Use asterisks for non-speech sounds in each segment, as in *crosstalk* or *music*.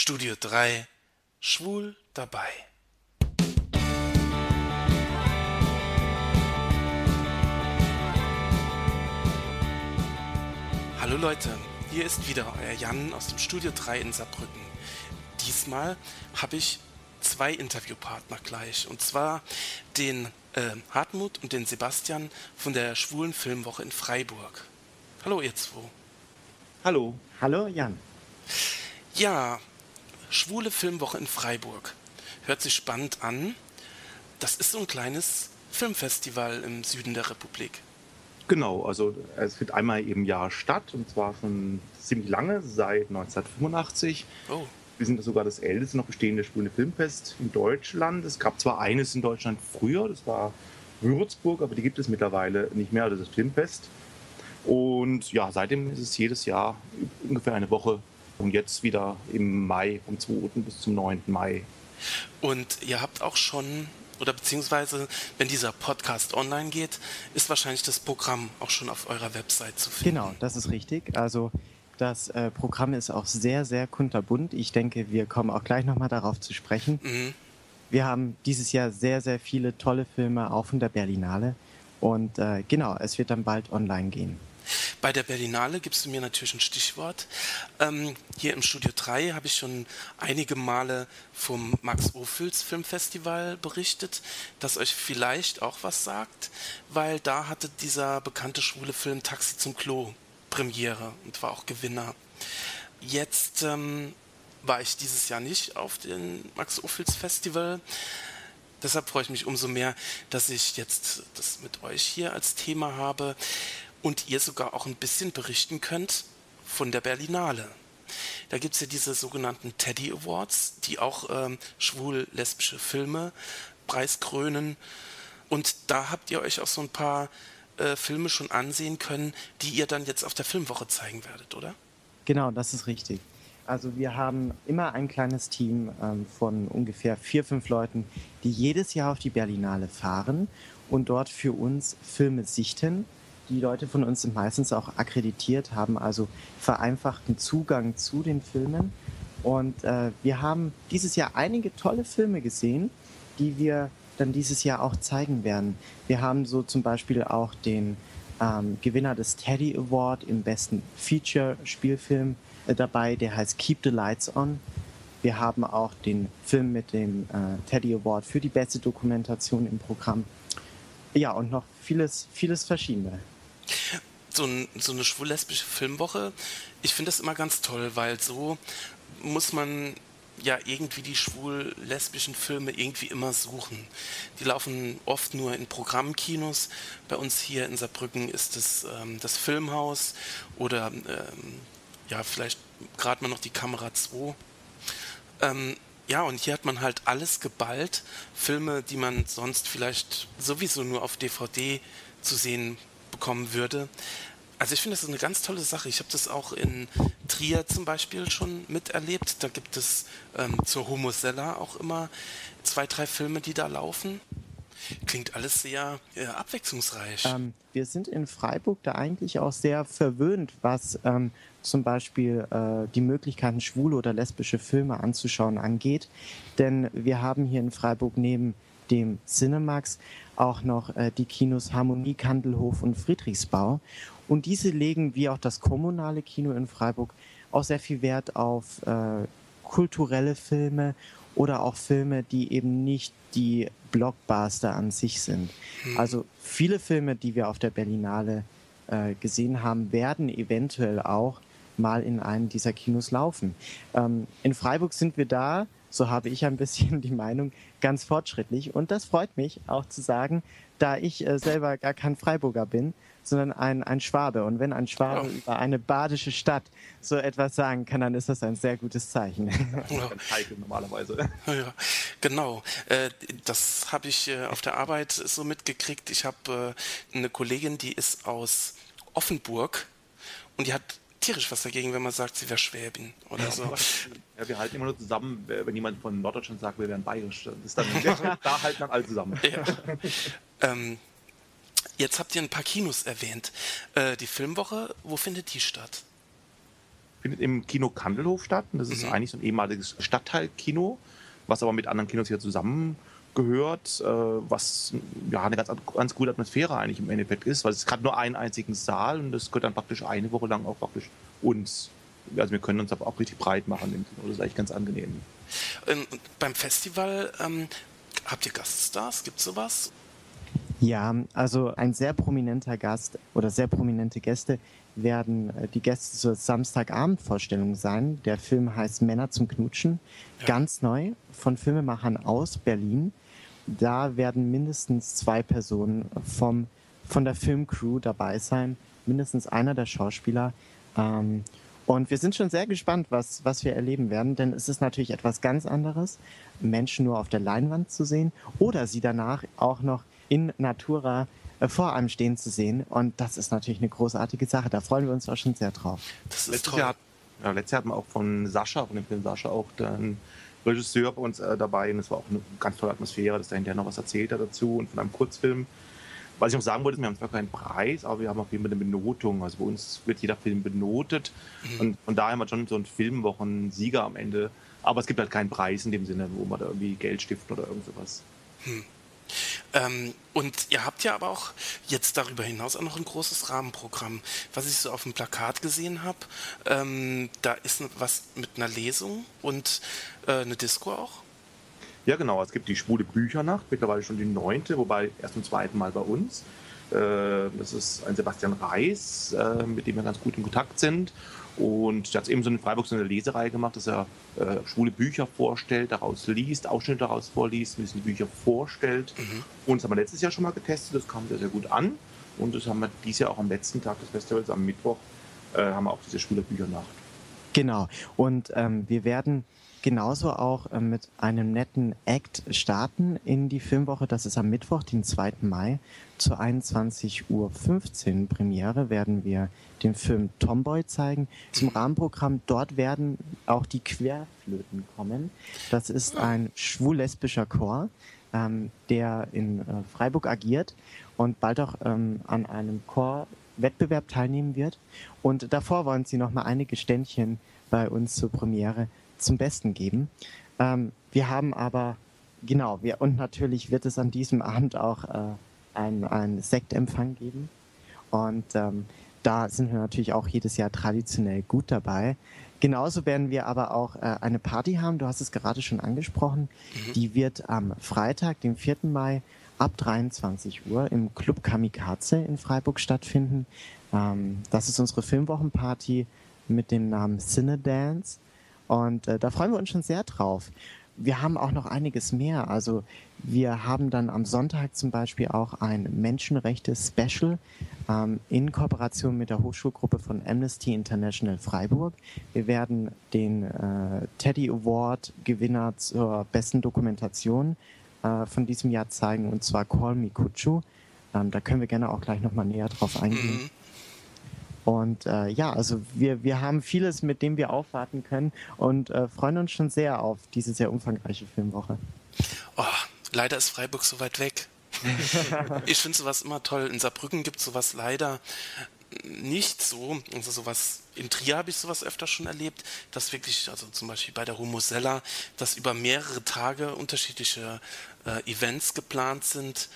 Studio 3 Schwul dabei. Hallo Leute, hier ist wieder euer Jan aus dem Studio 3 in Saarbrücken. Diesmal habe ich zwei Interviewpartner gleich. Und zwar den äh, Hartmut und den Sebastian von der Schwulen Filmwoche in Freiburg. Hallo ihr zwei. Hallo. Hallo Jan. Ja, Schwule Filmwoche in Freiburg. Hört sich spannend an. Das ist so ein kleines Filmfestival im Süden der Republik. Genau, also es findet einmal im Jahr statt und zwar schon ziemlich lange, seit 1985. Oh. Wir sind sogar das älteste noch bestehende schwule Filmfest in Deutschland. Es gab zwar eines in Deutschland früher, das war Würzburg, aber die gibt es mittlerweile nicht mehr, also das Filmfest. Und ja, seitdem ist es jedes Jahr ungefähr eine Woche und jetzt wieder im Mai, vom 2. bis zum 9. Mai. Und ihr habt auch schon, oder beziehungsweise, wenn dieser Podcast online geht, ist wahrscheinlich das Programm auch schon auf eurer Website zu finden. Genau, das ist richtig. Also das äh, Programm ist auch sehr, sehr kunterbunt. Ich denke, wir kommen auch gleich nochmal darauf zu sprechen. Mhm. Wir haben dieses Jahr sehr, sehr viele tolle Filme auch von der Berlinale. Und äh, genau, es wird dann bald online gehen. Bei der Berlinale gibst du mir natürlich ein Stichwort. Ähm, hier im Studio 3 habe ich schon einige Male vom Max Ophüls Filmfestival berichtet, das euch vielleicht auch was sagt, weil da hatte dieser bekannte schwule Film Taxi zum Klo Premiere und war auch Gewinner. Jetzt ähm, war ich dieses Jahr nicht auf dem Max Ophüls Festival. Deshalb freue ich mich umso mehr, dass ich jetzt das mit euch hier als Thema habe und ihr sogar auch ein bisschen berichten könnt von der Berlinale. Da gibt es ja diese sogenannten Teddy Awards, die auch ähm, schwul-lesbische Filme preiskrönen. Und da habt ihr euch auch so ein paar äh, Filme schon ansehen können, die ihr dann jetzt auf der Filmwoche zeigen werdet, oder? Genau, das ist richtig. Also wir haben immer ein kleines Team ähm, von ungefähr vier, fünf Leuten, die jedes Jahr auf die Berlinale fahren und dort für uns Filme sichten die Leute von uns sind meistens auch akkreditiert, haben also vereinfachten Zugang zu den Filmen. Und äh, wir haben dieses Jahr einige tolle Filme gesehen, die wir dann dieses Jahr auch zeigen werden. Wir haben so zum Beispiel auch den ähm, Gewinner des Teddy Award im besten Feature-Spielfilm äh, dabei, der heißt Keep the Lights On. Wir haben auch den Film mit dem äh, Teddy Award für die beste Dokumentation im Programm. Ja, und noch vieles, vieles verschiedene so, ein, so eine schwul-lesbische Filmwoche, ich finde das immer ganz toll, weil so muss man ja irgendwie die schwul-lesbischen Filme irgendwie immer suchen. Die laufen oft nur in Programmkinos. Bei uns hier in Saarbrücken ist es ähm, das Filmhaus oder ähm, ja, vielleicht gerade mal noch die Kamera 2. Ähm, ja, und hier hat man halt alles geballt. Filme, die man sonst vielleicht sowieso nur auf DVD zu sehen bekommen würde. Also ich finde, das ist eine ganz tolle Sache. Ich habe das auch in Trier zum Beispiel schon miterlebt. Da gibt es ähm, zur Homo Sella auch immer zwei, drei Filme, die da laufen. Klingt alles sehr äh, abwechslungsreich. Ähm, wir sind in Freiburg da eigentlich auch sehr verwöhnt, was ähm, zum Beispiel äh, die Möglichkeiten, schwule oder lesbische Filme anzuschauen angeht. Denn wir haben hier in Freiburg neben dem Cinemax auch noch äh, die Kinos Harmonie, Kandelhof und Friedrichsbau. Und diese legen, wie auch das kommunale Kino in Freiburg, auch sehr viel Wert auf äh, kulturelle Filme oder auch Filme, die eben nicht die Blockbuster an sich sind. Mhm. Also viele Filme, die wir auf der Berlinale äh, gesehen haben, werden eventuell auch mal in einem dieser Kinos laufen. Ähm, in Freiburg sind wir da so habe ich ein bisschen die Meinung, ganz fortschrittlich. Und das freut mich auch zu sagen, da ich äh, selber gar kein Freiburger bin, sondern ein, ein Schwabe. Und wenn ein Schwabe oh. über eine badische Stadt so etwas sagen kann, dann ist das ein sehr gutes Zeichen. Ja. *laughs* Heikel normalerweise. Ja, genau. Äh, das habe ich äh, auf der Arbeit so mitgekriegt. Ich habe äh, eine Kollegin, die ist aus Offenburg und die hat tierisch was dagegen, wenn man sagt, sie wäre Schwäbin oder ja, so. Ja, wir halten immer nur zusammen, wenn jemand von Norddeutschland sagt, wir wären bayerisch. Das *laughs* ist dann, da halten dann alle zusammen. Ja. ähm, jetzt habt ihr ein paar Kinos erwähnt. Äh, die Filmwoche, wo findet die statt? findet im Kino Kandelhof statt. Das ist mhm. eigentlich so ein ehemaliges Stadtteilkino, was aber mit anderen Kinos hier zusammengehört, äh, was ja eine ganz, ganz gute Atmosphäre eigentlich im Endeffekt ist, weil es hat nur einen einzigen Saal und das gehört dann praktisch eine Woche lang auch praktisch uns. Also wir können uns aber auch richtig breit machen. Das ist eigentlich ganz angenehm. Ähm, beim Festival ähm, habt ihr Gaststars? Gibt es sowas? Ja, also ein sehr prominenter Gast oder sehr prominente Gäste werden äh, die Gäste zur Samstagabendvorstellung sein. Der Film heißt Männer zum Knutschen, ja. ganz neu von Filmemachern aus Berlin. Da werden mindestens zwei Personen vom, von der Filmcrew dabei sein, mindestens einer der Schauspieler. Ähm, und wir sind schon sehr gespannt, was, was wir erleben werden, denn es ist natürlich etwas ganz anderes, Menschen nur auf der Leinwand zu sehen oder sie danach auch noch in Natura vor einem stehen zu sehen. Und das ist natürlich eine großartige Sache. Da freuen wir uns auch schon sehr drauf. Das ist letztes, toll. Jahr, ja, letztes Jahr hatten wir auch von Sascha, von dem Film Sascha, auch den Regisseur bei uns äh, dabei. Und es war auch eine ganz tolle Atmosphäre, dass er hinterher noch was erzählt hat dazu und von einem Kurzfilm. Was ich noch sagen wollte, wir haben zwar keinen Preis, aber wir haben auf jeden Fall eine Benotung. Also bei uns wird jeder Film benotet. Mhm. Und von daher haben wir schon so einen Filmwochen-Sieger am Ende. Aber es gibt halt keinen Preis in dem Sinne, wo man da irgendwie Geld stiften oder irgend sowas. Hm. Ähm, und ihr habt ja aber auch jetzt darüber hinaus auch noch ein großes Rahmenprogramm. Was ich so auf dem Plakat gesehen habe, ähm, da ist was mit einer Lesung und äh, eine Disco auch. Ja, genau. Es gibt die Schwule Büchernacht, mittlerweile schon die neunte, wobei erst zum zweiten Mal bei uns. Äh, das ist ein Sebastian Reis, äh, mit dem wir ganz gut in Kontakt sind. Und der hat eben so in Freiburg so eine Lesereihe gemacht, dass er äh, schwule Bücher vorstellt, daraus liest, Ausschnitte daraus vorliest, ein bisschen Bücher vorstellt. Mhm. Und das haben wir letztes Jahr schon mal getestet, das kam sehr, sehr gut an. Und das haben wir dieses Jahr auch am letzten Tag des Festivals, am Mittwoch, äh, haben wir auch diese schwule Büchernacht. Genau. Und ähm, wir werden genauso auch äh, mit einem netten Act starten in die Filmwoche. Das ist am Mittwoch, den 2. Mai. Zu 21.15 Uhr Premiere werden wir den Film Tomboy zeigen. Zum Rahmenprogramm dort werden auch die Querflöten kommen. Das ist ein schwul-lesbischer Chor, ähm, der in äh, Freiburg agiert und bald auch ähm, an einem Chorwettbewerb teilnehmen wird. Und davor wollen sie noch mal einige Ständchen bei uns zur Premiere zum Besten geben. Ähm, wir haben aber, genau, wir, und natürlich wird es an diesem Abend auch äh, einen Sektempfang geben. Und ähm, da sind wir natürlich auch jedes Jahr traditionell gut dabei. Genauso werden wir aber auch äh, eine Party haben, du hast es gerade schon angesprochen. Mhm. Die wird am Freitag, dem 4. Mai, ab 23 Uhr im Club Kamikaze in Freiburg stattfinden. Ähm, das ist unsere Filmwochenparty mit dem Namen Cine Dance. Und äh, da freuen wir uns schon sehr drauf. Wir haben auch noch einiges mehr. Also wir haben dann am Sonntag zum Beispiel auch ein Menschenrechte-Special ähm, in Kooperation mit der Hochschulgruppe von Amnesty International Freiburg. Wir werden den äh, Teddy Award-Gewinner zur besten Dokumentation äh, von diesem Jahr zeigen, und zwar Call Me Kuchu. Ähm, da können wir gerne auch gleich nochmal näher drauf eingehen. Mhm. Und äh, ja, also wir, wir haben vieles, mit dem wir aufwarten können und äh, freuen uns schon sehr auf diese sehr umfangreiche Filmwoche. Oh, leider ist Freiburg so weit weg. *laughs* ich finde sowas immer toll. In Saarbrücken gibt es sowas leider nicht so. Also sowas, in Trier habe ich sowas öfter schon erlebt, dass wirklich, also zum Beispiel bei der Rumosella, dass über mehrere Tage unterschiedliche äh, Events geplant sind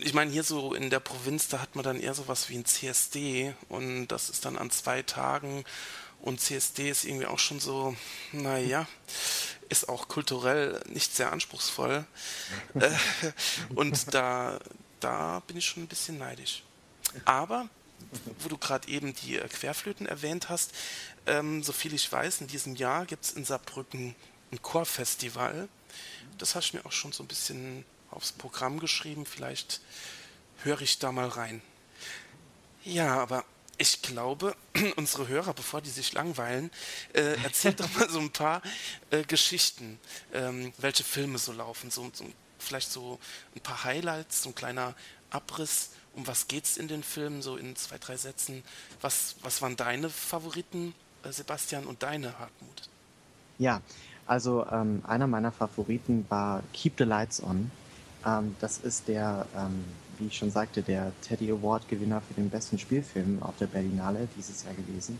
ich meine, hier so in der Provinz, da hat man dann eher sowas wie ein CSD und das ist dann an zwei Tagen und CSD ist irgendwie auch schon so, naja, ist auch kulturell nicht sehr anspruchsvoll. *laughs* Äh, und da, da bin ich schon ein bisschen neidisch. Aber, wo du gerade eben die äh, Querflöten erwähnt hast, ähm, so viel ich weiß, in diesem Jahr gibt es in Saarbrücken ein Chorfestival. Das hast du mir auch schon so ein bisschen aufs Programm geschrieben. Vielleicht höre ich da mal rein. Ja, aber ich glaube, *clears throat* unsere Hörer, bevor die sich langweilen, äh, erzählt doch mal so ein paar äh, Geschichten, ähm, welche Filme so laufen. So, so, vielleicht so ein paar Highlights, so ein kleiner Abriss. Um was geht es in den Filmen, so in zwei, drei Sätzen? Was, was waren deine Favoriten, äh, Sebastian, und deine, Hartmut? Ja, also ähm, einer meiner Favoriten war Keep the Lights On. Ähm, das ist der, ähm, wie ich schon sagte, der Teddy Award Gewinner für den besten Spielfilm auf der Berlinale dieses Jahr gewesen.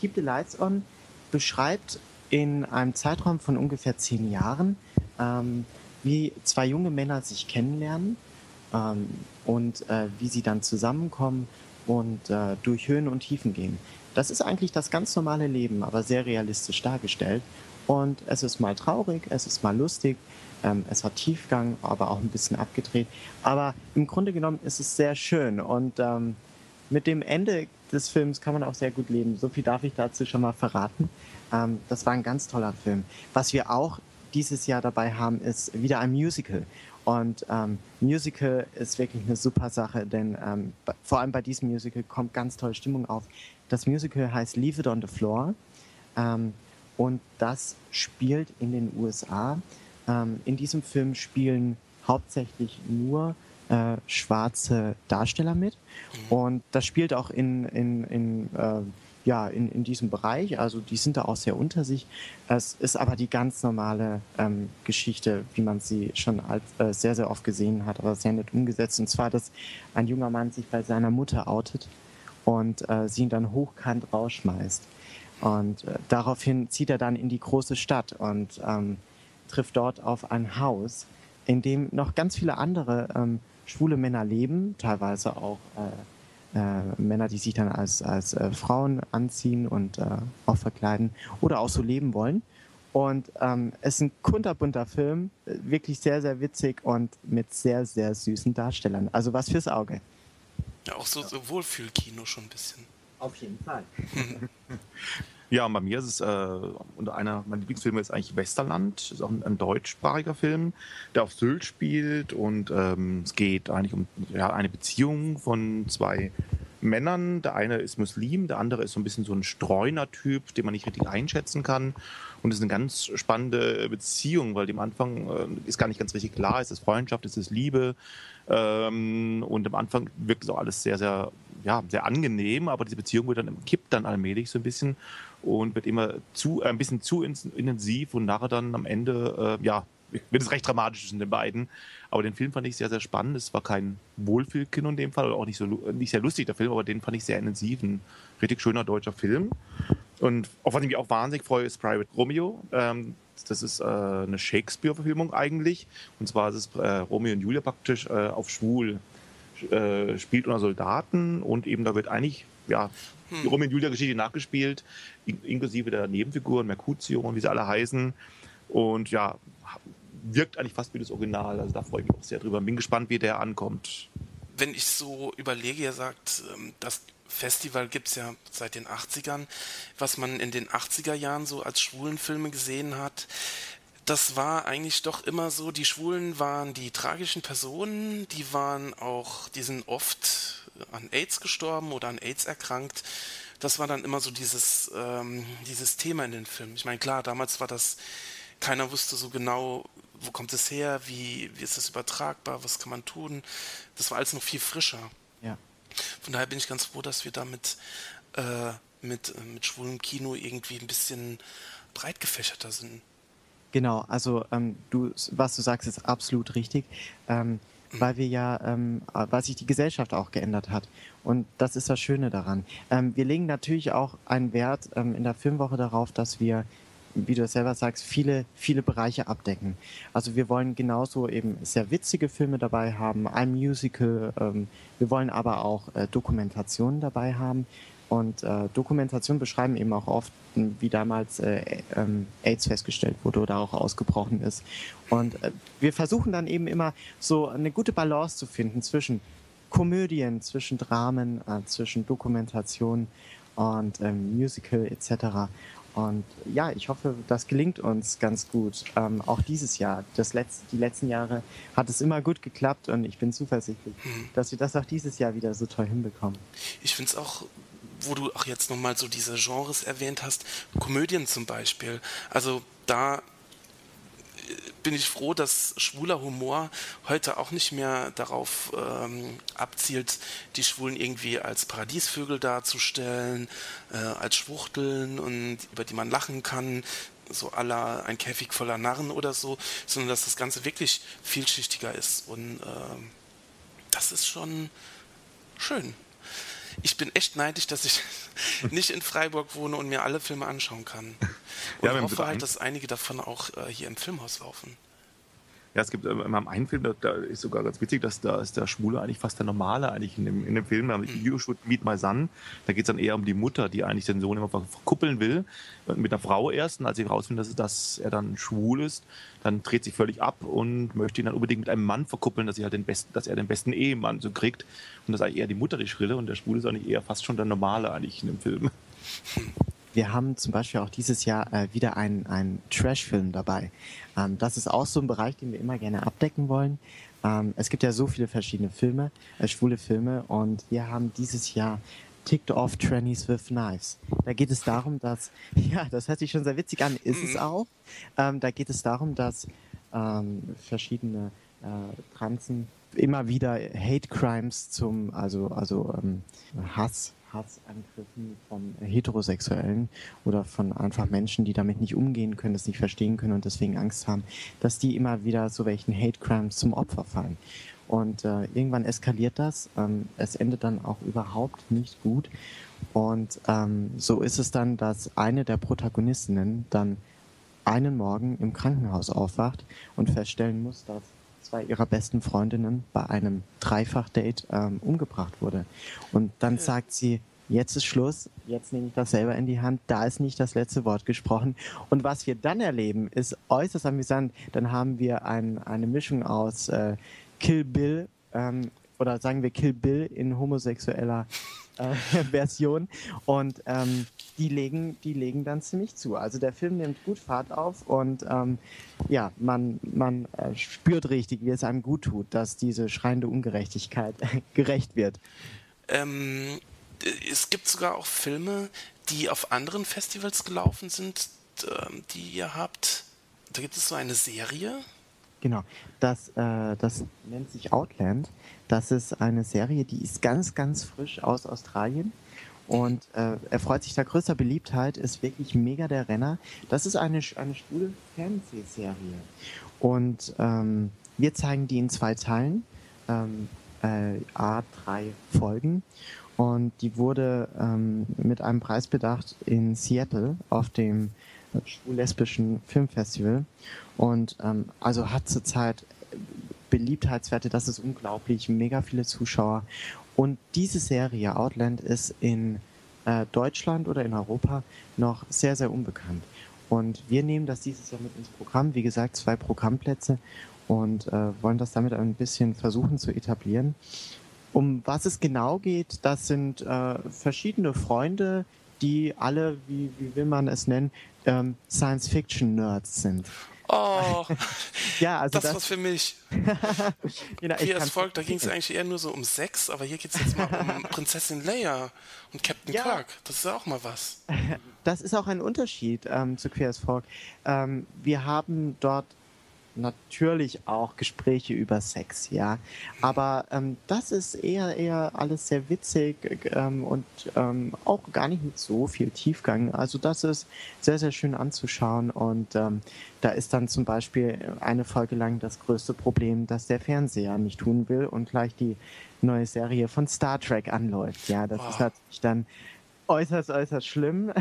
Keep the Lights On beschreibt in einem Zeitraum von ungefähr zehn Jahren, ähm, wie zwei junge Männer sich kennenlernen ähm, und äh, wie sie dann zusammenkommen und äh, durch Höhen und Tiefen gehen. Das ist eigentlich das ganz normale Leben, aber sehr realistisch dargestellt. Und es ist mal traurig, es ist mal lustig, ähm, es hat Tiefgang, aber auch ein bisschen abgedreht. Aber im Grunde genommen ist es sehr schön. Und ähm, mit dem Ende des Films kann man auch sehr gut leben. So viel darf ich dazu schon mal verraten. Ähm, das war ein ganz toller Film. Was wir auch dieses Jahr dabei haben, ist wieder ein Musical. Und ähm, Musical ist wirklich eine super Sache, denn ähm, vor allem bei diesem Musical kommt ganz tolle Stimmung auf. Das Musical heißt Leave It on the Floor ähm, und das spielt in den USA. Ähm, in diesem Film spielen hauptsächlich nur äh, schwarze Darsteller mit mhm. und das spielt auch in, in, in äh, ja, in, in diesem Bereich. Also die sind da auch sehr unter sich. Es ist aber die ganz normale ähm, Geschichte, wie man sie schon als, äh, sehr, sehr oft gesehen hat, aber sehr nett umgesetzt. Und zwar, dass ein junger Mann sich bei seiner Mutter outet und äh, sie ihn dann hochkant rausschmeißt. Und äh, daraufhin zieht er dann in die große Stadt und ähm, trifft dort auf ein Haus, in dem noch ganz viele andere ähm, schwule Männer leben, teilweise auch äh, äh, Männer, die sich dann als, als äh, Frauen anziehen und äh, auch verkleiden oder auch so leben wollen. Und ähm, es ist ein kunterbunter Film, äh, wirklich sehr, sehr witzig und mit sehr, sehr süßen Darstellern. Also was fürs Auge. Ja, auch so, so Wohlfühlkino schon ein bisschen. Auf jeden Fall. Ja, und bei mir ist es, äh, und einer meiner Lieblingsfilme ist eigentlich Westerland. Ist auch ein, ein deutschsprachiger Film, der auf Sylt spielt. Und ähm, es geht eigentlich um ja, eine Beziehung von zwei Männern. Der eine ist Muslim, der andere ist so ein bisschen so ein Streuner-Typ, den man nicht richtig einschätzen kann. Und es ist eine ganz spannende Beziehung, weil dem Anfang äh, ist gar nicht ganz richtig klar, ist es Freundschaft, ist es Liebe. Ähm, und am Anfang wirkt es auch alles sehr, sehr, ja, sehr angenehm, aber diese Beziehung wird dann, kippt dann allmählich so ein bisschen und wird immer zu, äh, ein bisschen zu intensiv und nachher dann am Ende, äh, ja, wird es recht dramatisch zwischen den beiden. Aber den Film fand ich sehr, sehr spannend. Es war kein Wohlfühlkino in dem Fall, oder auch nicht so nicht sehr lustig, der Film, aber den fand ich sehr intensiv. Ein richtig schöner deutscher Film. Und auf was ich mich auch wahnsinnig freue, ist Private Romeo. Ähm, das ist äh, eine Shakespeare-Verfilmung eigentlich. Und zwar ist es äh, Romeo und Julia praktisch äh, auf Schwul äh, spielt unter Soldaten und eben da wird eigentlich ja, hm. die Romeo und Julia-Geschichte nachgespielt, in inklusive der Nebenfiguren, Mercutio und wie sie alle heißen. Und ja, wirkt eigentlich fast wie das Original. Also da freue ich mich auch sehr drüber. Bin gespannt, wie der ankommt. Wenn ich so überlege, ihr sagt, ähm, das Festival gibt es ja seit den 80ern, was man in den 80er Jahren so als Schwulenfilme gesehen hat das war eigentlich doch immer so, die Schwulen waren die tragischen Personen, die waren auch, die sind oft an AIDS gestorben oder an AIDS erkrankt. Das war dann immer so dieses, ähm, dieses Thema in den Filmen. Ich meine, klar, damals war das, keiner wusste so genau, wo kommt es her, wie, wie ist das übertragbar, was kann man tun. Das war alles noch viel frischer. Ja. Von daher bin ich ganz froh, dass wir damit äh, mit, mit schwulem Kino irgendwie ein bisschen breit gefächerter sind. Genau, also ähm, du, was du sagst, ist absolut richtig, ähm, weil wir ja, ähm, weil sich die Gesellschaft auch geändert hat. Und das ist das Schöne daran. Ähm, wir legen natürlich auch einen Wert ähm, in der Filmwoche darauf, dass wir wie du selber sagst, viele, viele Bereiche abdecken. Also wir wollen genauso eben sehr witzige Filme dabei haben, ein Musical, ähm, wir wollen aber auch äh, Dokumentationen dabei haben. Und äh, Dokumentation beschreiben eben auch oft, wie damals äh, ähm, AIDS festgestellt wurde oder auch ausgebrochen ist. Und äh, wir versuchen dann eben immer so eine gute Balance zu finden zwischen Komödien, zwischen Dramen, äh, zwischen Dokumentation und ähm, Musical etc. Und ja, ich hoffe, das gelingt uns ganz gut. Ähm, auch dieses Jahr. Das letzte, die letzten Jahre hat es immer gut geklappt und ich bin zuversichtlich, hm. dass wir das auch dieses Jahr wieder so toll hinbekommen. Ich finde es auch wo du auch jetzt nochmal so diese Genres erwähnt hast, Komödien zum Beispiel. Also da äh, bin ich froh, dass schwuler Humor heute auch nicht mehr darauf ähm, abzielt, die Schwulen irgendwie als Paradiesvögel darzustellen, äh, als Schwuchteln und über die man lachen kann, so aller ein Käfig voller Narren oder so, sondern dass das Ganze wirklich vielschichtiger ist und äh, das ist schon schön. Ich bin echt neidisch, dass ich *laughs* nicht in Freiburg wohne und mir alle Filme anschauen kann. *laughs* Und ja, hoffe halt, dass einige davon auch äh, hier im Filmhaus laufen. Ja, es gibt äh, in meinem einen Film, da, ist sogar ganz witzig, dass da ist der Schwule eigentlich fast der Normale eigentlich in dem, in dem Film. Da mhm. You Should Meet My Son. Da geht es dann eher um die Mutter, die eigentlich den Sohn immer verkuppeln will. Mit einer Frau erst. Und als sie herausfindet, dass, dass er dann schwul ist, dann dreht sich völlig ab und möchte ihn dann unbedingt mit einem Mann verkuppeln, dass, sie halt den besten, dass er den besten Ehemann so kriegt. Und das ist eigentlich eher die Mutter die Schrille und der Schwule ist eigentlich eher fast schon der Normale eigentlich in dem Film. Wir haben zum Beispiel auch dieses Jahr äh, wieder einen, einen Trash-Film dabei. Ähm, das ist auch so ein Bereich, den wir immer gerne abdecken wollen. Ähm, es gibt ja so viele verschiedene Filme, äh, schwule Filme, und wir haben dieses Jahr Ticked Off Trannies with Knives. Da geht es darum, dass, *laughs* ja, das hört sich schon sehr witzig an, ist es mhm. auch. Ähm, da geht es darum, dass ähm, verschiedene äh, Transen immer wieder Hate Crimes zum, also, also ähm, Hass Hassangriffen von Heterosexuellen oder von einfach Menschen, die damit nicht umgehen können, das nicht verstehen können und deswegen Angst haben, dass die immer wieder so welchen Hate Crimes zum Opfer fallen. Und äh, irgendwann eskaliert das. Ähm, es endet dann auch überhaupt nicht gut. Und ähm, so ist es dann, dass eine der Protagonistinnen dann einen Morgen im Krankenhaus aufwacht und feststellen muss, dass zwei ihrer besten Freundinnen bei einem Dreifach-Date ähm, umgebracht wurde. Und dann sagt sie, jetzt ist Schluss, jetzt nehme ich das selber in die Hand, da ist nicht das letzte Wort gesprochen. Und was wir dann erleben, ist äußerst amüsant. Dann haben wir ein, eine Mischung aus äh, Kill Bill ähm, oder sagen wir Kill Bill in homosexueller äh, *laughs* Version und ähm, die legen, die legen dann ziemlich zu. Also der Film nimmt gut Fahrt auf und ähm, ja, man, man äh, spürt richtig, wie es einem gut tut, dass diese schreiende Ungerechtigkeit *laughs* gerecht wird. Ähm, es gibt sogar auch Filme, die auf anderen Festivals gelaufen sind, ähm, die ihr habt. Da gibt es so eine Serie. Genau, das, äh, das nennt sich Outland. Das ist eine Serie, die ist ganz, ganz frisch aus Australien und äh, er freut sich da größter Beliebtheit, ist wirklich mega der Renner. Das ist eine, eine schwule Fernsehserie. Und ähm, wir zeigen die in zwei Teilen, ähm, äh, A3 Folgen. Und die wurde ähm, mit einem Preis bedacht in Seattle auf dem schwul-lesbischen Filmfestival. Und ähm, also hat zurzeit Beliebtheitswerte, das ist unglaublich, mega viele Zuschauer. Und diese Serie Outland ist in äh, Deutschland oder in Europa noch sehr, sehr unbekannt. Und wir nehmen das dieses Jahr mit ins Programm. Wie gesagt, zwei Programmplätze und äh, wollen das damit ein bisschen versuchen zu etablieren. Um was es genau geht, das sind äh, verschiedene Freunde, die alle, wie, wie will man es nennen, ähm, Science-Fiction-Nerds sind. Oh, *laughs* ja, also das, das was für mich. *laughs* genau, Wie als folgt, da ging es eigentlich eher nur so um Sex, aber hier geht es jetzt mal um *laughs* Prinzessin Leia und Captain ja. Kirk. Das ist ja auch mal was. Das ist auch ein Unterschied ähm, zu Queer as Folk. Ähm, wir haben dort natürlich auch Gespräche über Sex, ja. Aber ähm, das ist eher eher alles sehr witzig ähm, und ähm, auch gar nicht mit so viel Tiefgang. Also das ist sehr, sehr schön anzuschauen und ähm, da ist dann zum Beispiel eine Folge lang das größte Problem, dass der Fernseher nicht tun will und gleich die neue Serie von Star Trek anläuft. Ja, das oh. ist natürlich dann äußerst, äußerst schlimm.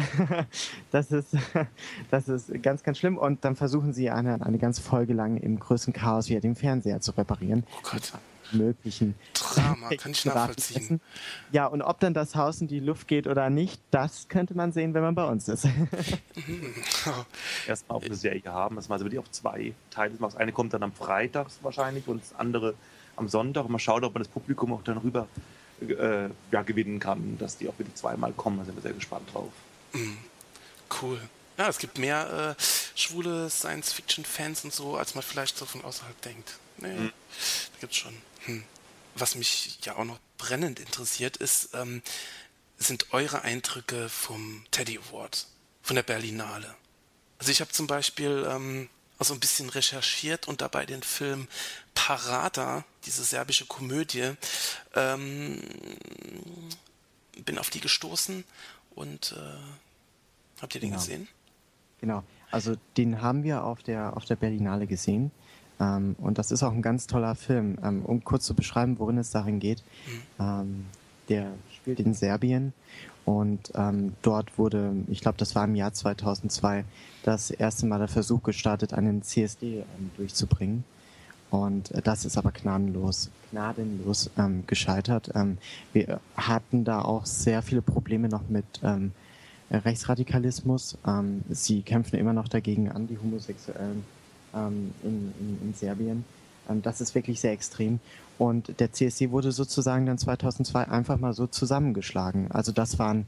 *laughs* das ist, *laughs* das ist ganz, ganz schlimm. Und dann versuchen sie eine, eine ganze Folge lang im größten Chaos wieder den Fernseher zu reparieren. Oh Gott. Möglichen. Drama, *laughs* kann ich nachvollziehen. Ja, und ob dann das Haus in die Luft geht oder nicht, das könnte man sehen, wenn man bei uns ist. Erstmal auch eine Serie haben, das also wirklich auf zwei Teile. Das eine kommt dann am Freitag wahrscheinlich und das andere am Sonntag. Und man schaut, ob man das Publikum auch dann rüber äh, ja, gewinnen kann, dass die auch wirklich zweimal kommen. Da sind wir sehr gespannt drauf. Mhm. Cool. Ja, es gibt mehr äh, schwule Science-Fiction-Fans und so, als man vielleicht so von außerhalb denkt. Nee, mhm. da gibt's schon. Hm. Was mich ja auch noch brennend interessiert, ist, ähm, sind eure Eindrücke vom Teddy Award, von der Berlinale. Also ich habe zum Beispiel ähm, also ein bisschen recherchiert und dabei den Film Parada, diese serbische Komödie, ähm, bin auf die gestoßen und äh, habt ihr den genau. gesehen? Genau, also den haben wir auf der, auf der Berlinale gesehen. Ähm, und das ist auch ein ganz toller Film. Ähm, um kurz zu beschreiben, worin es darin geht. Mhm. Ähm, der spielt in Serbien und ähm, dort wurde, ich glaube, das war im Jahr 2002, das erste Mal der Versuch gestartet, einen CSD ähm, durchzubringen. Und äh, das ist aber gnadenlos, gnadenlos ähm, gescheitert. Ähm, wir hatten da auch sehr viele Probleme noch mit ähm, Rechtsradikalismus. Ähm, sie kämpfen immer noch dagegen an, die Homosexuellen ähm, in, in, in Serbien. Das ist wirklich sehr extrem. Und der CSC wurde sozusagen dann 2002 einfach mal so zusammengeschlagen. Also das waren,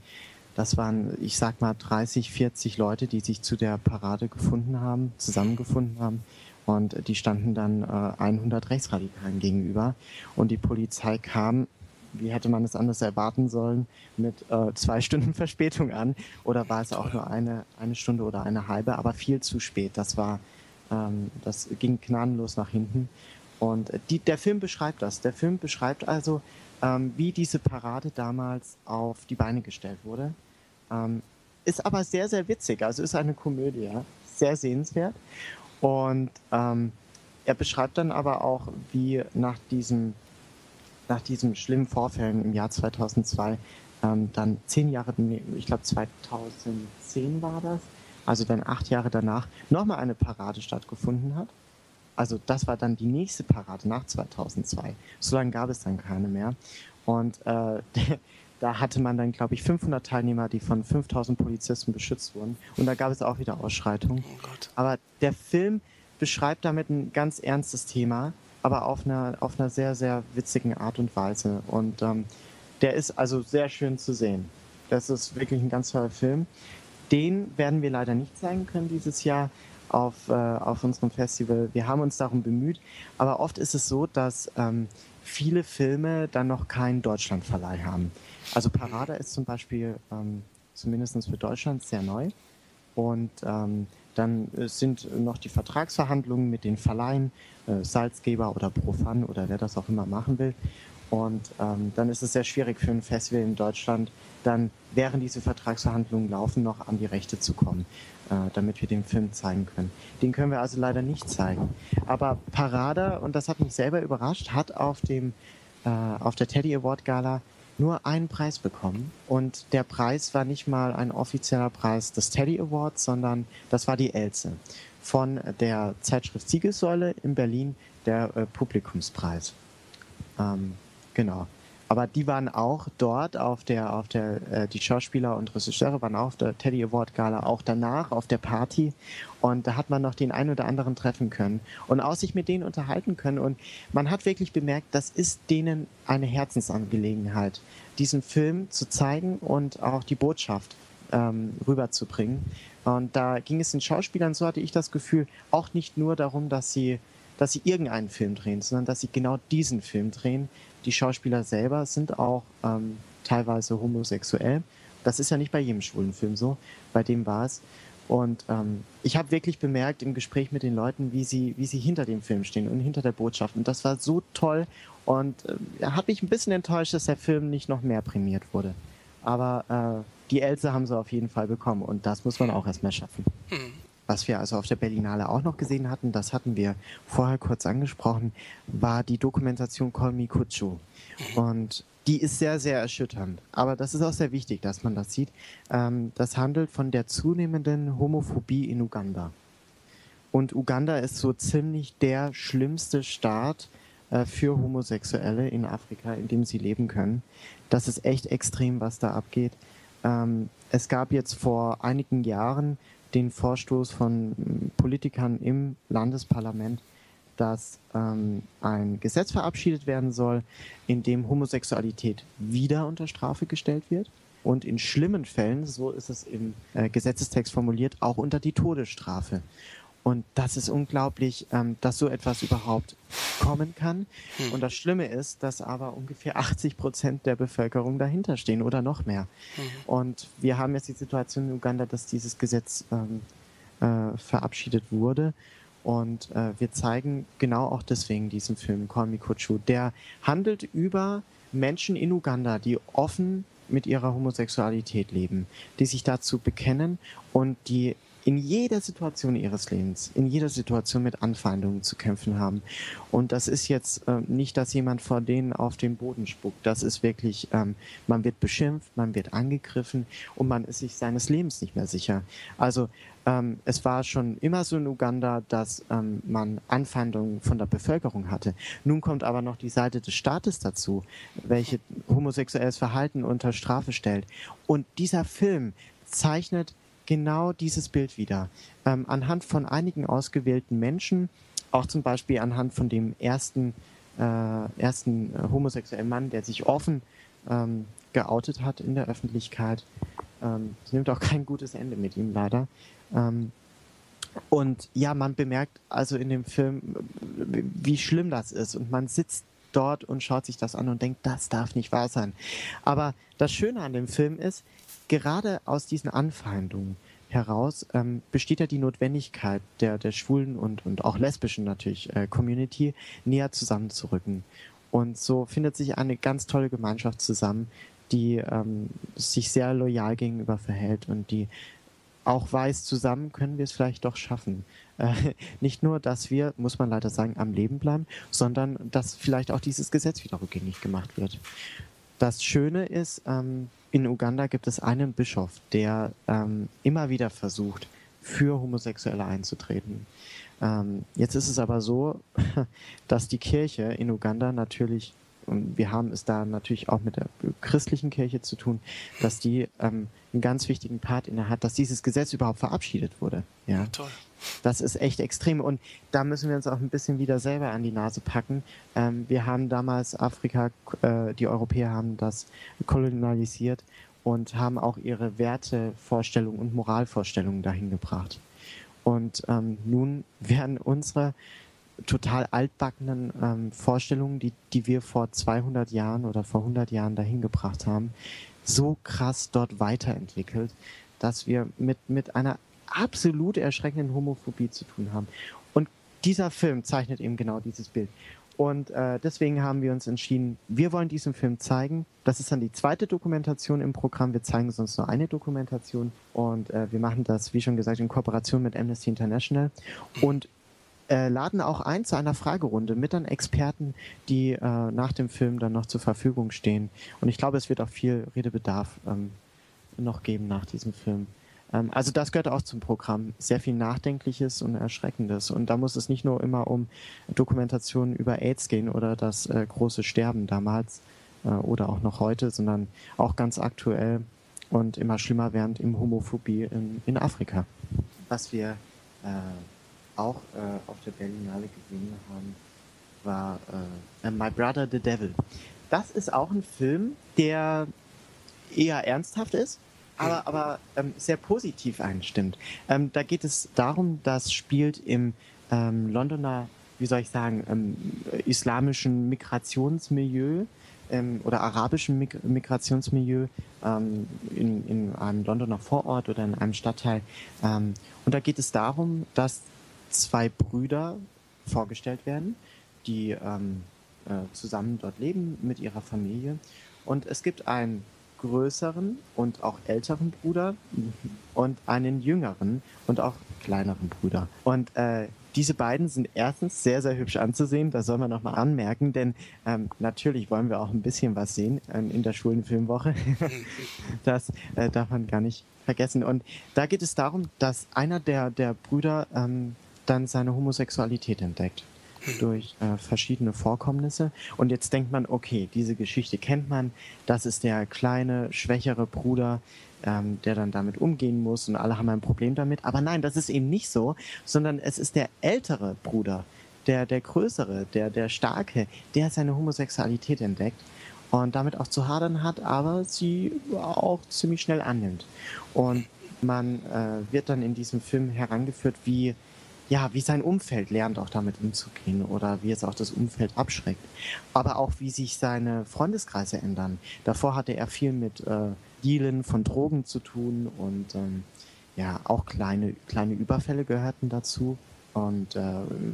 das waren, ich sag mal, 30, 40 Leute, die sich zu der Parade gefunden haben, zusammengefunden haben. Und die standen dann äh, 100 Rechtsradikalen gegenüber. Und die Polizei kam, wie hätte man es anders erwarten sollen, mit äh, zwei Stunden *laughs* Verspätung an. Oder war es auch nur eine, eine Stunde oder eine halbe, aber viel zu spät. Das war, ähm, das ging gnadenlos nach hinten. Und die, der Film beschreibt das. Der Film beschreibt also, ähm, wie diese Parade damals auf die Beine gestellt wurde. Ähm, ist aber sehr, sehr witzig. Also ist eine Komödie, sehr sehenswert. Und ähm, er beschreibt dann aber auch, wie nach diesem, nach diesen schlimmen Vorfällen im Jahr 2002 ähm, dann zehn Jahre, ich glaube 2010 war das, also dann acht Jahre danach, nochmal eine Parade stattgefunden hat. Also das war dann die nächste Parade nach 2002. So lange gab es dann keine mehr. Und äh, *laughs* da hatte man dann, glaube ich, 500 Teilnehmer, die von 5000 Polizisten beschützt wurden. Und da gab es auch wieder Ausschreitungen. Oh aber der Film beschreibt damit ein ganz ernstes Thema, aber auf einer, auf einer sehr, sehr witzigen Art und Weise. Und ähm, der ist also sehr schön zu sehen. Das ist wirklich ein ganz toller Film. Den werden wir leider nicht zeigen können dieses Jahr auf, äh, auf unserem Festival. Wir haben uns darum bemüht, aber oft ist es so, dass ähm, viele Filme dann noch keinen Deutschlandverleih haben. Also Parada ist zum Beispiel ähm, zumindest für Deutschland sehr neu. Und ähm, dann äh, sind noch die Vertragsverhandlungen mit den Verleihen, äh, Salzgeber oder Profan oder wer das auch immer machen will. Und ähm, dann ist es sehr schwierig für ein Festival in Deutschland, dann während diese Vertragsverhandlungen laufen, noch an die Rechte zu kommen, äh, damit wir den Film zeigen können. Den können wir also leider nicht zeigen. Aber Parada, und das hat mich selber überrascht, hat auf dem äh, auf der Teddy Award Gala nur einen Preis bekommen. Und der Preis war nicht mal ein offizieller Preis des Teddy Awards, sondern das war die Else von der Zeitschrift Siegessäule in Berlin, der äh, Publikumspreis. Ähm, Genau. Aber die waren auch dort auf der, auf der, äh, die Schauspieler und Regisseure waren auch auf der Teddy Award Gala, auch danach auf der Party. Und da hat man noch den einen oder anderen treffen können und auch sich mit denen unterhalten können. Und man hat wirklich bemerkt, das ist denen eine Herzensangelegenheit, diesen Film zu zeigen und auch die Botschaft ähm, rüberzubringen. Und da ging es den Schauspielern, so hatte ich das Gefühl, auch nicht nur darum, dass sie, dass sie irgendeinen Film drehen, sondern dass sie genau diesen Film drehen, die Schauspieler selber sind auch ähm, teilweise homosexuell. Das ist ja nicht bei jedem schwulen Film so. Bei dem war es. Und ähm, ich habe wirklich bemerkt im Gespräch mit den Leuten, wie sie, wie sie hinter dem Film stehen und hinter der Botschaft. Und das war so toll. Und äh, hat mich ein bisschen enttäuscht, dass der Film nicht noch mehr prämiert wurde. Aber äh, die Else haben sie auf jeden Fall bekommen. Und das muss man auch erstmal schaffen. Hm. Was wir also auf der Berlinale auch noch gesehen hatten, das hatten wir vorher kurz angesprochen, war die Dokumentation Call Me Kuchu. Und die ist sehr, sehr erschütternd. Aber das ist auch sehr wichtig, dass man das sieht. Ähm, das handelt von der zunehmenden Homophobie in Uganda. Und Uganda ist so ziemlich der schlimmste Staat äh, für Homosexuelle in Afrika, in dem sie leben können. Das ist echt extrem, was da abgeht. Ähm, es gab jetzt vor einigen Jahren den Vorstoß von Politikern im Landesparlament, dass ähm, ein Gesetz verabschiedet werden soll, in dem Homosexualität wieder unter Strafe gestellt wird und in schlimmen Fällen, so ist es im äh, Gesetzestext formuliert, auch unter die Todesstrafe. Und das ist unglaublich, ähm, dass so etwas überhaupt kommen kann. Hm. Und das Schlimme ist, dass aber ungefähr 80 Prozent der Bevölkerung dahinter stehen oder noch mehr. Hm. Und wir haben jetzt die Situation in Uganda, dass dieses Gesetz ähm, äh, verabschiedet wurde. Und äh, wir zeigen genau auch deswegen diesen Film Call Me Kuchu. Der handelt über Menschen in Uganda, die offen mit ihrer Homosexualität leben, die sich dazu bekennen und die in jeder Situation ihres Lebens, in jeder Situation mit Anfeindungen zu kämpfen haben. Und das ist jetzt äh, nicht, dass jemand vor denen auf den Boden spuckt. Das ist wirklich, ähm, man wird beschimpft, man wird angegriffen und man ist sich seines Lebens nicht mehr sicher. Also ähm, es war schon immer so in Uganda, dass ähm, man Anfeindungen von der Bevölkerung hatte. Nun kommt aber noch die Seite des Staates dazu, welche homosexuelles Verhalten unter Strafe stellt. Und dieser Film zeichnet genau dieses Bild wieder. Ähm, anhand von einigen ausgewählten Menschen, auch zum Beispiel anhand von dem ersten, äh, ersten äh, homosexuellen Mann, der sich offen ähm, geoutet hat in der Öffentlichkeit. Ähm, es nimmt auch kein gutes Ende mit ihm leider. Ähm, und ja, man bemerkt also in dem Film, wie schlimm das ist. Und man sitzt dort und schaut sich das an und denkt, das darf nicht wahr sein. Aber das Schöne an dem Film ist, gerade aus diesen Anfeindungen heraus ähm, besteht ja die Notwendigkeit der, der schwulen und, und auch lesbischen natürlich äh, Community näher zusammenzurücken. Und so findet sich eine ganz tolle Gemeinschaft zusammen, die ähm, sich sehr loyal gegenüber verhält und die auch weiß, zusammen können wir es vielleicht doch schaffen. Äh, *laughs* nicht nur, dass wir, muss man leider sagen, am Leben bleiben, sondern dass vielleicht auch dieses Gesetz wieder rückgängig gemacht wird. Das Schöne ist, ähm, in Uganda gibt es einen Bischof, der ähm, immer wieder versucht, für Homosexuelle einzutreten. Ähm, jetzt ist es aber so, *laughs* dass die Kirche in Uganda natürlich, und wir haben es da natürlich auch mit der christlichen Kirche zu tun, dass die ähm, einen ganz wichtigen Part inne hat, dass dieses Gesetz überhaupt verabschiedet wurde. Ja, toll. Das ist echt extrem. Und da müssen wir uns auch ein bisschen wieder selber an die Nase packen. Ähm, wir haben damals Afrika, äh, die Europäer haben das kolonialisiert und haben auch ihre Wertevorstellungen und Moralvorstellungen dahin gebracht. Und ähm, nun werden unsere total altbackenen ähm, Vorstellungen, die, die wir vor 200 Jahren oder vor 100 Jahren dahin gebracht haben, so krass dort weiterentwickelt, dass wir mit, mit einer absolut erschreckenden Homophobie zu tun haben. Und dieser Film zeichnet eben genau dieses Bild. Und äh, deswegen haben wir uns entschieden, wir wollen diesen Film zeigen. Das ist dann die zweite Dokumentation im Programm. Wir zeigen sonst nur eine Dokumentation. Und äh, wir machen das, wie schon gesagt, in Kooperation mit Amnesty International. Und äh, laden auch ein zu einer Fragerunde mit dann Experten, die äh, nach dem Film dann noch zur Verfügung stehen. Und ich glaube, es wird auch viel Redebedarf ähm, noch geben nach diesem Film. Ähm, also das gehört auch zum Programm. Sehr viel Nachdenkliches und Erschreckendes. Und da muss es nicht nur immer um Dokumentationen über AIDS gehen oder das äh, große Sterben damals äh, oder auch noch heute, sondern auch ganz aktuell und immer schlimmer werdend im Homophobie in, in Afrika. Was wir äh, auch äh, auf der Berlinale gesehen haben, war äh, My Brother the Devil. Das ist auch ein Film, der eher ernsthaft ist, aber, aber ähm, sehr positiv einstimmt. Ähm, da geht es darum, das spielt im ähm, Londoner, wie soll ich sagen, ähm, islamischen Migrationsmilieu ähm, oder arabischen Mig Migrationsmilieu ähm, in, in einem Londoner Vorort oder in einem Stadtteil. und da geht es darum, dass zwei Brüder vorgestellt werden, die äh, zusammen dort leben mit ihrer Familie. Und es gibt einen größeren und auch älteren Bruder und einen jüngeren und auch kleineren Bruder. Und äh, diese beiden sind erstens sehr, sehr hübsch anzusehen. Das soll man nochmal anmerken, denn ähm, natürlich wollen wir auch ein bisschen was sehen ähm, in der Schulenfilmwoche. *laughs* das äh, darf man gar nicht vergessen. Und da geht es darum, dass einer der, der Brüder ähm, dann seine Homosexualität entdeckt durch äh, verschiedene Vorkommnisse. Und jetzt denkt man, okay, diese Geschichte kennt man, das ist der kleine, schwächere Bruder, ähm, der dann damit umgehen muss und alle haben ein Problem damit. Aber nein, das ist eben nicht so, sondern es ist der ältere Bruder, der, der größere, der, der starke, der seine Homosexualität entdeckt und damit auch zu hadern hat, aber sie auch ziemlich schnell annimmt. Und man äh, wird dann in diesem Film herangeführt, wie ja, wie sein Umfeld lernt, auch damit umzugehen oder wie es auch das Umfeld abschreckt. Aber auch, wie sich seine Freundeskreise ändern. Davor hatte er viel mit äh, Dealen von Drogen zu tun und ähm, ja, auch kleine, kleine Überfälle gehörten dazu und äh,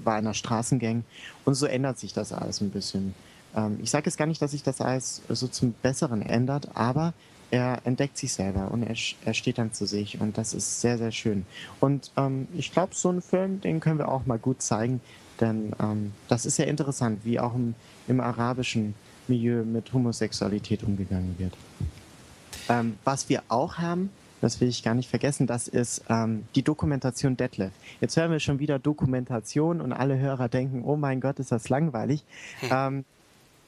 war in einer Straßengang. Und so ändert sich das alles ein bisschen. Ähm, ich sage jetzt gar nicht, dass sich das alles so zum Besseren ändert, aber er entdeckt sich selber und er, er steht dann zu sich und das ist sehr, sehr schön. Und ähm, ich glaube, so einen Film, den können wir auch mal gut zeigen, denn ähm, das ist ja interessant, wie auch im, im arabischen Milieu mit Homosexualität umgegangen wird. Ähm, was wir auch haben, das will ich gar nicht vergessen, das ist ähm, die Dokumentation Detlef. Jetzt hören wir schon wieder Dokumentation und alle Hörer denken, oh mein Gott, ist das langweilig. Hm. Ähm,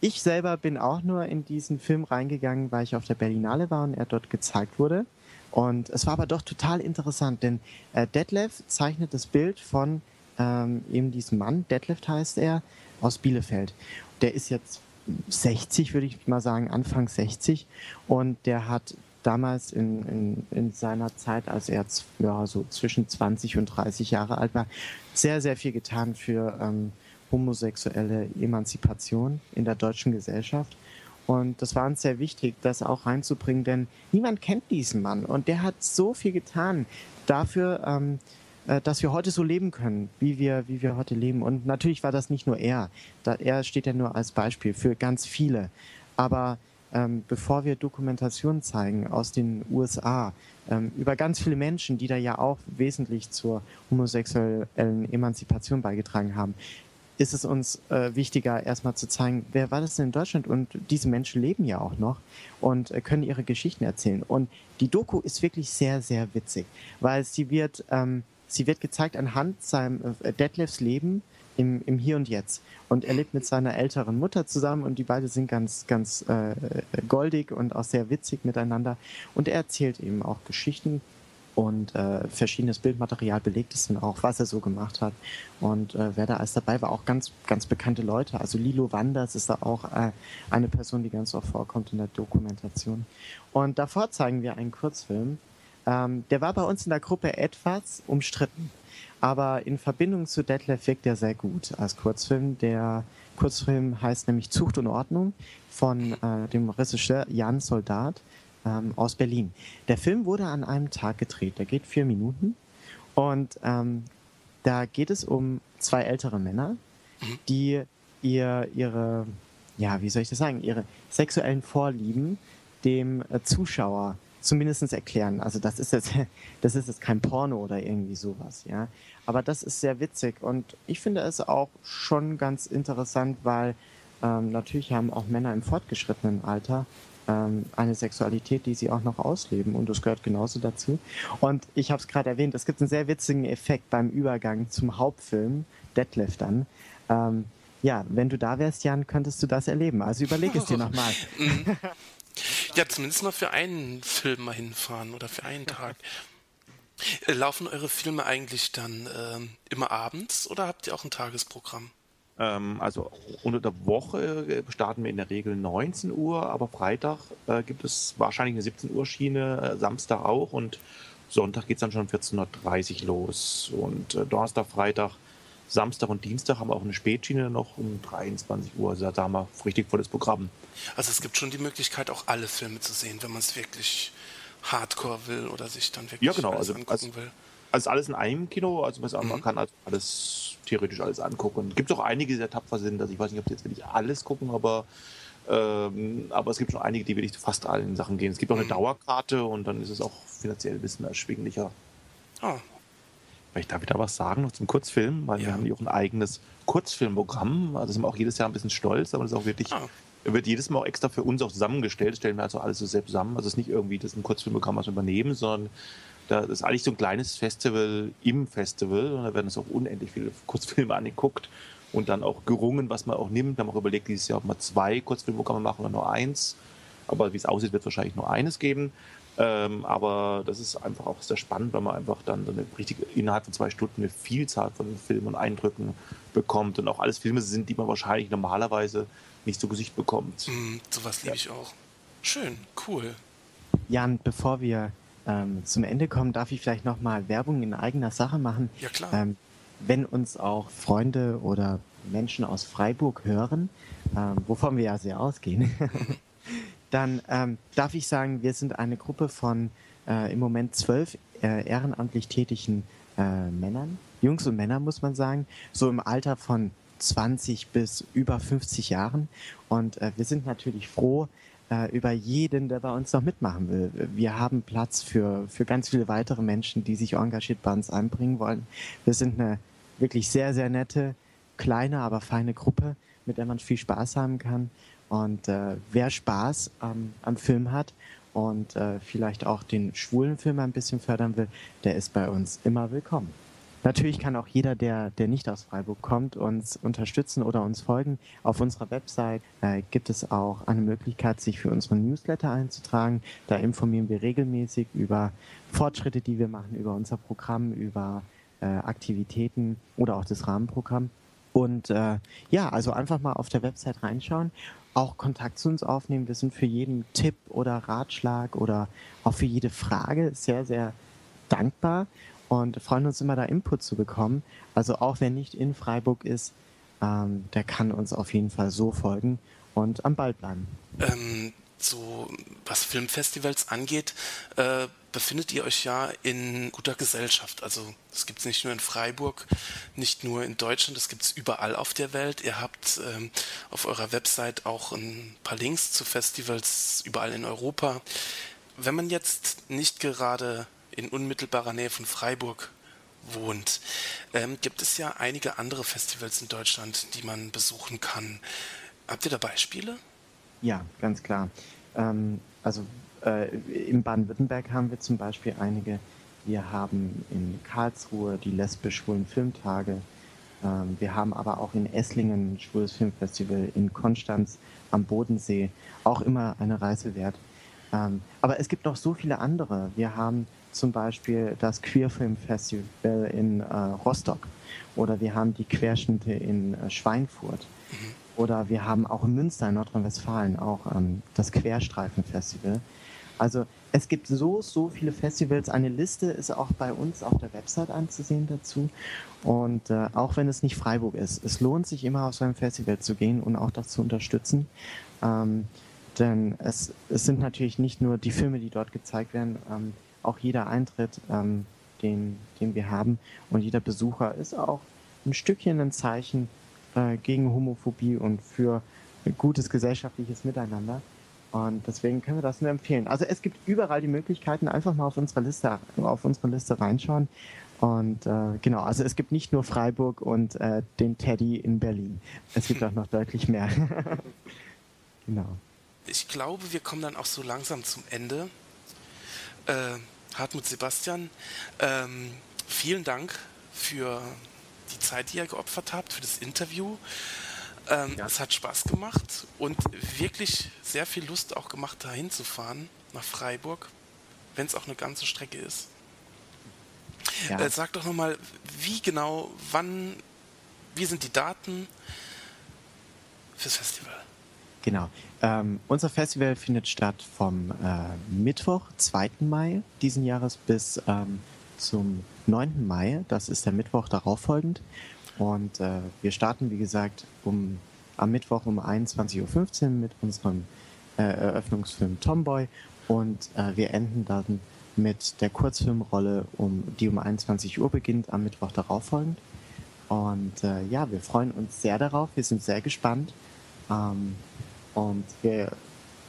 ich selber bin auch nur in diesen Film reingegangen, weil ich auf der Berlinale war und er dort gezeigt wurde. Und es war aber doch total interessant, denn äh, Detlef zeichnet das Bild von ähm, eben diesem Mann, Detlef heißt er, aus Bielefeld. Der ist jetzt 60, würde ich mal sagen, Anfang 60. Und der hat damals in, in, in seiner Zeit, als er ja, so zwischen 20 und 30 Jahre alt war, sehr, sehr viel getan für ähm, homosexuelle Emanzipation in der deutschen Gesellschaft. Und das war uns sehr wichtig, das auch reinzubringen, denn niemand kennt diesen Mann und der hat so viel getan dafür, ähm, äh, dass wir heute so leben können, wie wir, wie wir heute leben. Und natürlich war das nicht nur er. Da, er steht ja nur als Beispiel für ganz viele. Aber ähm, bevor wir Dokumentationen zeigen aus den USA ähm, über ganz viele Menschen, die da ja auch wesentlich zur homosexuellen Emanzipation beigetragen haben, ist es uns äh, wichtiger, erstmal zu zeigen, wer war das denn in Deutschland? Und diese Menschen leben ja auch noch und äh, können ihre Geschichten erzählen. Und die Doku ist wirklich sehr, sehr witzig, weil sie wird, ähm, sie wird gezeigt anhand seinem äh, Detlefs Leben im, im Hier und Jetzt. Und er lebt mit seiner älteren Mutter zusammen und die beiden sind ganz, ganz äh, goldig und auch sehr witzig miteinander. Und er erzählt eben auch Geschichten und äh, verschiedenes Bildmaterial belegt es dann auch, was er so gemacht hat. Und äh, wer da alles dabei war, auch ganz, ganz bekannte Leute. Also Lilo Wanders ist da auch äh, eine Person, die ganz oft vorkommt in der Dokumentation. Und davor zeigen wir einen Kurzfilm. Ähm, der war bei uns in der Gruppe etwas umstritten. Aber in Verbindung zu Detlef wirkt er sehr gut als Kurzfilm. Der Kurzfilm heißt nämlich Zucht und Ordnung von äh, dem Regisseur Jan Soldat ähm, aus Berlin. Der Film wurde an einem Tag gedreht. Der geht vier Minuten. Und ähm, da geht es um zwei ältere Männer, mhm. die ihr, ihre, ja, wie soll ich das sagen, ihre sexuellen Vorlieben dem äh, Zuschauer zumindest erklären. Also das ist jetzt, *laughs* das ist jetzt kein Porno oder irgendwie sowas, ja. Aber das ist sehr witzig und ich finde es auch schon ganz interessant, weil ähm, natürlich haben auch Männer im fortgeschrittenen Alter ähm, eine Sexualität, die sie auch noch ausleben und das gehört genauso dazu. Und ich habe es gerade erwähnt, es gibt einen sehr witzigen Effekt beim Übergang zum Hauptfilm, Deadlift dann. Ähm, ja, wenn du da wärst, Jan, könntest du das erleben. Also überleg es dir nochmal. *laughs* *laughs* Ja, zumindest mal für einen Film mal hinfahren oder für einen Tag. Äh, laufen eure Filme eigentlich dann äh, immer abends oder habt ihr auch ein Tagesprogramm? Ähm, also unter der Woche äh, starten wir in der Regel 19 Uhr, aber Freitag äh, gibt es wahrscheinlich eine 17 Uhr Schiene, äh, Samstag auch und Sonntag geht es dann schon um 14.30 Uhr los. Und Donnerstag, Freitag, Samstag und Dienstag haben wir auch eine Spätschiene noch um 23 Uhr. Also da haben wir richtig volles Programm. Also es gibt schon die Möglichkeit, auch alle Filme zu sehen, wenn man es wirklich hardcore will oder sich dann wirklich ja, genau. alles also, angucken also, will. Also alles in einem Kino, also man mhm. kann also alles theoretisch alles angucken. Gibt es auch einige, die sehr tapfer sind. Also ich weiß nicht, ob die jetzt wirklich alles gucken, aber, ähm, aber es gibt schon einige, die wirklich fast allen Sachen gehen. Es gibt auch eine mhm. Dauerkarte und dann ist es auch finanziell ein bisschen erschwinglicher. Ah. Vielleicht darf ich da was sagen noch zum Kurzfilm, weil ja. wir haben ja auch ein eigenes Kurzfilmprogramm. Also sind wir auch jedes Jahr ein bisschen stolz, aber das ist auch wirklich. Ah wird jedes Mal auch extra für uns auch zusammengestellt, stellen wir also alles so selbst zusammen. Also es ist nicht irgendwie das ein Kurzfilmprogramm, was wir übernehmen, sondern das ist eigentlich so ein kleines Festival im Festival und da werden es auch unendlich viele Kurzfilme angeguckt und dann auch gerungen, was man auch nimmt. Wir haben auch überlegt, dieses Jahr, ob wir zwei Kurzfilmprogramme machen oder nur eins. Aber wie es aussieht, wird es wahrscheinlich nur eines geben. Ähm, aber das ist einfach auch sehr spannend, weil man einfach dann eine richtig innerhalb von zwei Stunden eine Vielzahl von Filmen und Eindrücken bekommt und auch alles Filme sind, die man wahrscheinlich normalerweise nicht zu Gesicht bekommt. Mm, sowas liebe ja. ich auch. Schön, cool. Jan, bevor wir ähm, zum Ende kommen, darf ich vielleicht nochmal Werbung in eigener Sache machen. Ja, klar. Ähm, wenn uns auch Freunde oder Menschen aus Freiburg hören, ähm, wovon wir ja sehr ausgehen, *laughs* dann ähm, darf ich sagen, wir sind eine Gruppe von äh, im Moment zwölf äh, ehrenamtlich tätigen äh, Männern, Jungs und Männer muss man sagen, so im Alter von 20 bis über 50 Jahren. Und äh, wir sind natürlich froh, über jeden, der bei uns noch mitmachen will. Wir haben Platz für, für ganz viele weitere Menschen, die sich engagiert bei uns einbringen wollen. Wir sind eine wirklich sehr, sehr nette, kleine, aber feine Gruppe, mit der man viel Spaß haben kann. Und äh, wer Spaß ähm, am Film hat und äh, vielleicht auch den schwulen Film ein bisschen fördern will, der ist bei uns immer willkommen. Natürlich kann auch jeder, der, der nicht aus Freiburg kommt, uns unterstützen oder uns folgen. Auf unserer Website äh, gibt es auch eine Möglichkeit, sich für unseren Newsletter einzutragen. Da informieren wir regelmäßig über Fortschritte, die wir machen, über unser Programm, über äh, Aktivitäten oder auch das Rahmenprogramm. Und äh, ja, also einfach mal auf der Website reinschauen, auch Kontakt zu uns aufnehmen. Wir sind für jeden Tipp oder Ratschlag oder auch für jede Frage sehr, sehr dankbar und freuen uns immer da Input zu bekommen. Also auch wer nicht in Freiburg ist, ähm, der kann uns auf jeden Fall so folgen und am Ball bleiben. Ähm, so was Filmfestivals angeht, äh, befindet ihr euch ja in guter Gesellschaft. Also es gibt es nicht nur in Freiburg, nicht nur in Deutschland, es gibt es überall auf der Welt. Ihr habt ähm, auf eurer Website auch ein paar Links zu Festivals überall in Europa. Wenn man jetzt nicht gerade in unmittelbarer Nähe von Freiburg wohnt, ähm, gibt es ja einige andere Festivals in Deutschland, die man besuchen kann. Habt ihr da Beispiele? Ja, ganz klar. Ähm, also äh, in Baden-Württemberg haben wir zum Beispiel einige. Wir haben in Karlsruhe die lesbisch-schwulen Filmtage. Ähm, wir haben aber auch in Esslingen ein schwules Filmfestival, in Konstanz am Bodensee, auch immer eine Reise wert. Ähm, aber es gibt noch so viele andere. Wir haben zum Beispiel das Queerfilm Festival in äh, Rostock oder wir haben die Querschnitte in äh, Schweinfurt mhm. oder wir haben auch in Münster in Nordrhein-Westfalen auch ähm, das Querstreifen Festival. Also es gibt so, so viele Festivals. Eine Liste ist auch bei uns auf der Website anzusehen dazu. Und äh, auch wenn es nicht Freiburg ist, es lohnt sich immer auf so ein Festival zu gehen und auch das zu unterstützen. Ähm, denn es, es sind natürlich nicht nur die Filme, die dort gezeigt werden, ähm, auch jeder Eintritt, ähm, den, den wir haben und jeder Besucher ist auch ein Stückchen ein Zeichen äh, gegen Homophobie und für gutes gesellschaftliches Miteinander. Und deswegen können wir das nur empfehlen. Also es gibt überall die Möglichkeiten, einfach mal auf unsere Liste, auf unsere Liste reinschauen. Und äh, genau, also es gibt nicht nur Freiburg und äh, den Teddy in Berlin. Es gibt auch noch deutlich mehr. *laughs* genau. Ich glaube, wir kommen dann auch so langsam zum Ende. Äh, Hartmut Sebastian, ähm, vielen Dank für die Zeit, die ihr geopfert habt, für das Interview. Ähm, ja. Es hat Spaß gemacht und wirklich sehr viel Lust auch gemacht, da hinzufahren, nach Freiburg, wenn es auch eine ganze Strecke ist. Ja. Äh, sag doch nochmal, wie genau, wann, wie sind die Daten fürs Festival? Genau. Ähm, unser Festival findet statt vom äh, Mittwoch, 2. Mai diesen Jahres bis ähm, zum 9. Mai. Das ist der Mittwoch darauffolgend. Und äh, wir starten, wie gesagt, um, am Mittwoch um 21.15 Uhr mit unserem äh, Eröffnungsfilm Tomboy. Und äh, wir enden dann mit der Kurzfilmrolle, um, die um 21 Uhr beginnt, am Mittwoch darauffolgend. Und äh, ja, wir freuen uns sehr darauf. Wir sind sehr gespannt. Ähm, und wir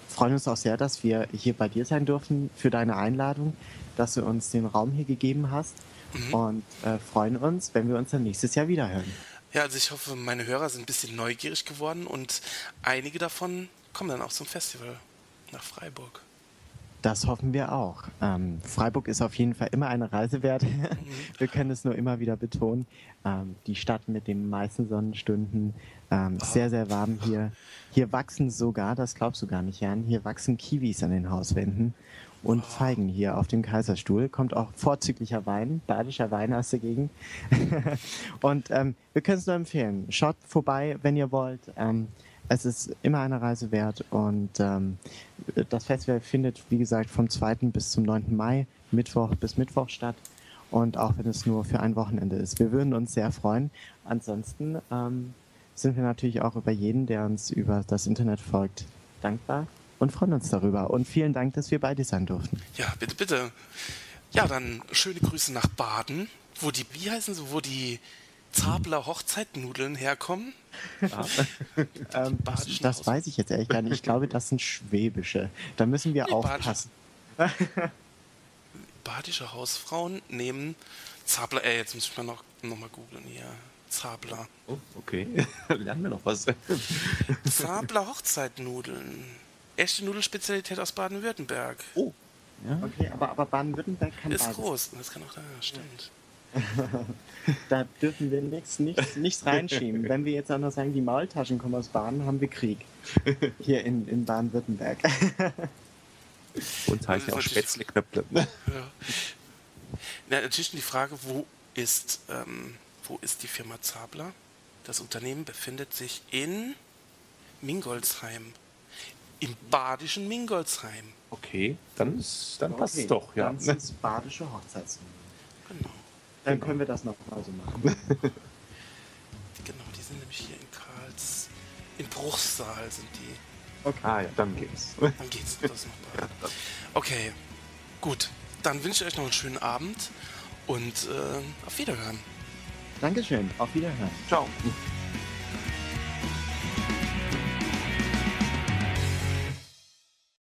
freuen uns auch sehr, dass wir hier bei dir sein dürfen für deine Einladung, dass du uns den Raum hier gegeben hast mhm. und äh, freuen uns, wenn wir uns dann nächstes Jahr wieder hören. Ja, also ich hoffe, meine Hörer sind ein bisschen neugierig geworden und einige davon kommen dann auch zum Festival nach Freiburg. Das hoffen wir auch. Ähm, Freiburg ist auf jeden Fall immer eine Reise wert. *laughs* Wir können es nur immer wieder betonen. Ähm, die Stadt mit den meisten Sonnenstunden, ähm, oh. sehr, sehr warm hier. Hier wachsen sogar, das glaubst du gar nicht, Jan, hier wachsen Kiwis an den Hauswänden und oh. Feigen hier auf dem Kaiserstuhl. Kommt auch vorzüglicher Wein, badischer Wein aus der Gegend. *laughs* und ähm, wir können es nur empfehlen. Schaut vorbei, wenn ihr wollt. Es ist immer eine Reise wert und ähm, das Festival findet, wie gesagt, vom 2. bis zum 9. Mai, Mittwoch bis Mittwoch statt. Und auch wenn es nur für ein Wochenende ist. Wir würden uns sehr freuen. Ansonsten ähm, sind wir natürlich auch über jeden, der uns über das Internet folgt, dankbar und freuen uns darüber. Und vielen Dank, dass wir bei dir sein durften. Ja, bitte, bitte. Ja, dann schöne Grüße nach Baden, wo die, wie heißen sie, wo die Zabler Hochzeitnudeln herkommen? Ja. ähm, das, das weiß ich jetzt ehrlich gar nicht. Ich glaube, das sind schwäbische. Da müssen wir nee, aufpassen. *laughs* Badische Hausfrauen nehmen Zabler. Ey, jetzt muss ich mal noch, noch mal googeln hier. Zabler. Oh, okay. *laughs* Lernen wir noch was. *laughs* Zabler Hochzeitnudeln. Echte Nudelspezialität aus Baden-Württemberg. Oh. Ja. Okay, aber, aber Baden-Württemberg kann Ist beides. groß. Das kann auch da, stimmt. *laughs* da dürfen wir nichts, nichts, nichts reinschieben. Wenn wir jetzt auch noch sagen, die Maultaschen kommen aus Baden, haben wir Krieg. Hier in, in Baden-Württemberg. *laughs* Und heißt ja auch Spätzle-Knöpfe. Ja. Na, natürlich die Frage, wo ist, ähm, wo ist die Firma Zabler? Das Unternehmen befindet sich in Mingolsheim. Im badischen Mingolsheim. Okay, dann, ist, dann okay, passt es doch, ja. Dann sind es badische Hochzeitsnudeln. Genau. Dann können wir das noch mal so machen. *laughs* genau, die sind nämlich hier in Karls. In Bruchsal sind die. Okay. Ah ja, dann geht's. *laughs* Dann geht's. Das noch okay, gut. Dann wünsche ich euch noch einen schönen Abend und äh, auf Wiederhören. Dankeschön. Auf Wiederhören. Ciao.